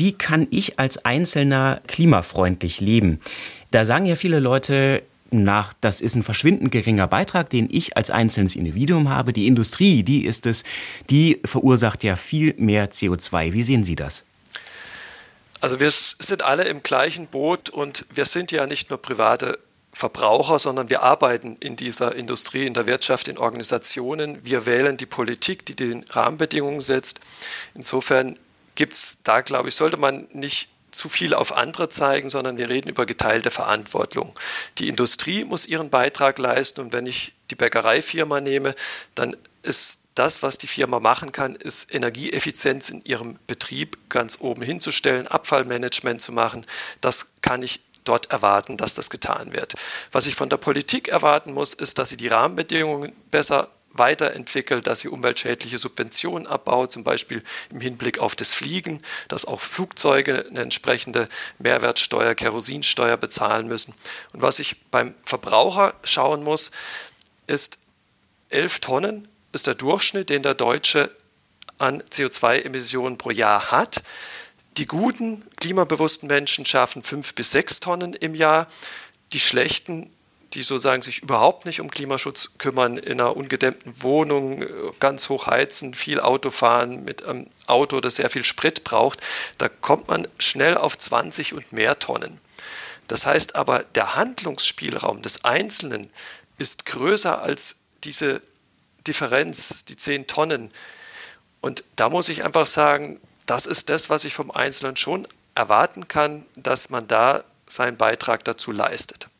wie kann ich als Einzelner klimafreundlich leben? Da sagen ja viele Leute, nach, das ist ein verschwindend geringer Beitrag, den ich als einzelnes Individuum habe. Die Industrie, die ist es, die verursacht ja viel mehr CO2. Wie sehen Sie das? Also wir sind alle im gleichen Boot und wir sind ja nicht nur private Verbraucher, sondern wir arbeiten in dieser Industrie, in der Wirtschaft, in Organisationen. Wir wählen die Politik, die die Rahmenbedingungen setzt. Insofern gibt es da, glaube ich, sollte man nicht zu viel auf andere zeigen, sondern wir reden über geteilte Verantwortung. Die Industrie muss ihren Beitrag leisten und wenn ich die Bäckereifirma nehme, dann ist das, was die Firma machen kann, ist Energieeffizienz in ihrem Betrieb ganz oben hinzustellen, Abfallmanagement zu machen. Das kann ich dort erwarten, dass das getan wird. Was ich von der Politik erwarten muss, ist, dass sie die Rahmenbedingungen besser weiterentwickelt, dass sie umweltschädliche Subventionen abbaut, zum Beispiel im Hinblick auf das Fliegen, dass auch Flugzeuge eine entsprechende Mehrwertsteuer, Kerosinsteuer bezahlen müssen. Und was ich beim Verbraucher schauen muss, ist 11 Tonnen ist der Durchschnitt, den der Deutsche an CO2-Emissionen pro Jahr hat. Die guten, klimabewussten Menschen schaffen fünf bis sechs Tonnen im Jahr. Die schlechten die sozusagen sich überhaupt nicht um Klimaschutz kümmern, in einer ungedämmten Wohnung ganz hoch heizen, viel Auto fahren, mit einem Auto, das sehr viel Sprit braucht, da kommt man schnell auf 20 und mehr Tonnen. Das heißt aber, der Handlungsspielraum des Einzelnen ist größer als diese Differenz, die 10 Tonnen. Und da muss ich einfach sagen, das ist das, was ich vom Einzelnen schon erwarten kann, dass man da seinen Beitrag dazu leistet.